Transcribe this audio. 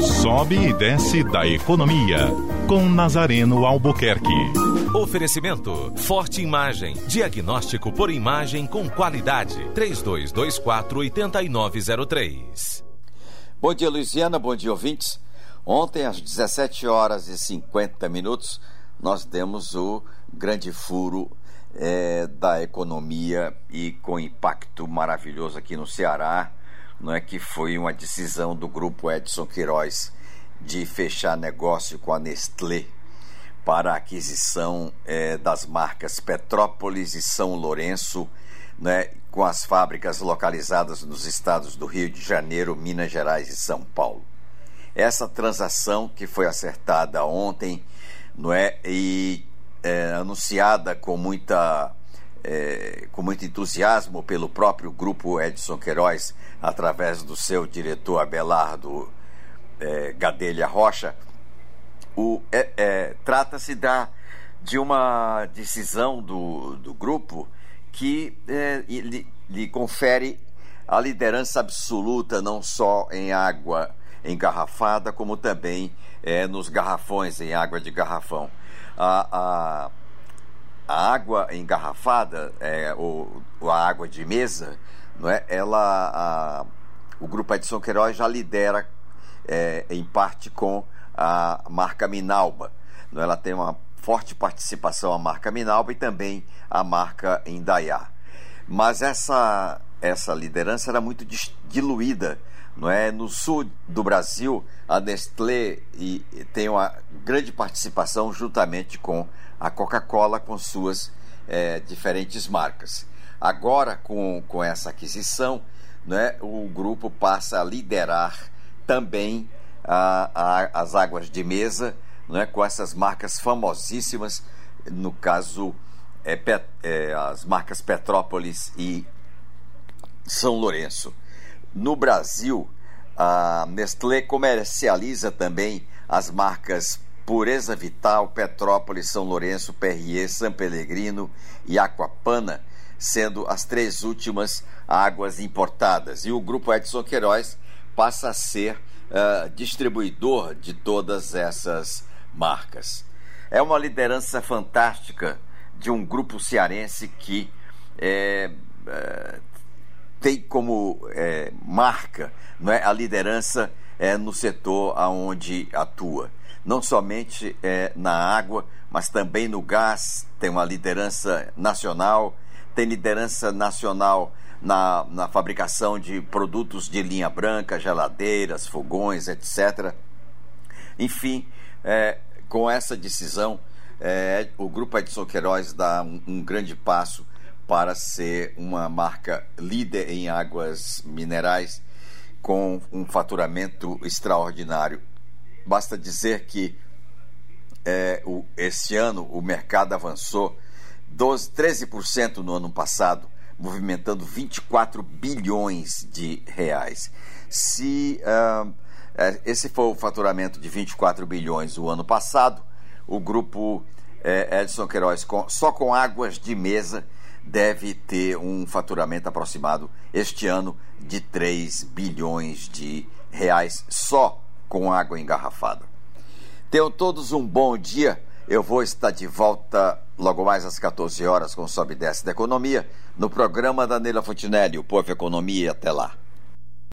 Sobe e desce da economia. Com Nazareno Albuquerque. Oferecimento: Forte Imagem. Diagnóstico por imagem com qualidade. 3224-8903. Bom dia, Luiziana. Bom dia, ouvintes. Ontem, às 17 horas e 50 minutos, nós demos o grande furo é, da economia e com impacto maravilhoso aqui no Ceará, não é? Que foi uma decisão do grupo Edson Queiroz de fechar negócio com a Nestlé para a aquisição é, das marcas Petrópolis e São Lourenço, né, com as fábricas localizadas nos estados do Rio de Janeiro, Minas Gerais e São Paulo. Essa transação que foi acertada ontem, não é, e é, anunciada com muita é, com muito entusiasmo pelo próprio grupo Edson Queiroz, através do seu diretor Abelardo é, Gadelha Rocha, é, é, trata-se da, de uma decisão do, do grupo que é, lhe, lhe confere a liderança absoluta não só em água engarrafada, como também é, nos garrafões, em água de garrafão. A, água engarrafada, é, ou, ou, a água de mesa, não é? ela, a, o Grupo Edson Queiroz já lidera, é, em parte, com a marca Minalba. Não é? Ela tem uma forte participação a marca Minalba e também a marca Indaiá. Mas essa, essa liderança era muito diluída não é? No sul do Brasil, a Nestlé e, tem uma grande participação juntamente com a Coca-Cola com suas é, diferentes marcas. Agora, com, com essa aquisição, né, o grupo passa a liderar também a, a, as águas de mesa, né, com essas marcas famosíssimas, no caso, é, pet, é, as marcas Petrópolis e São Lourenço. No Brasil, a Nestlé comercializa também as marcas Pureza Vital, Petrópolis, São Lourenço, Perrier, San Pellegrino e Aquapana, sendo as três últimas águas importadas. E o grupo Edson Queiroz passa a ser uh, distribuidor de todas essas marcas. É uma liderança fantástica de um grupo cearense que é, é, tem como é, marca não é, a liderança é, no setor aonde atua. Não somente é, na água, mas também no gás, tem uma liderança nacional, tem liderança nacional na, na fabricação de produtos de linha branca, geladeiras, fogões, etc. Enfim, é, com essa decisão, é, o Grupo Edson Queiroz dá um, um grande passo para ser uma marca líder em águas minerais com um faturamento extraordinário. Basta dizer que é, o, esse ano o mercado avançou 12, 13% no ano passado, movimentando 24 bilhões de reais. Se uh, esse foi o faturamento de 24 bilhões o ano passado, o grupo é, Edson Queiroz, com, só com águas de mesa, deve ter um faturamento aproximado este ano de 3 bilhões de reais só com água engarrafada. Tenham todos um bom dia. Eu vou estar de volta logo mais às 14 horas com o Sobe e Desce da Economia no programa da Neila Fontinelli, o Povo Economia. Até lá.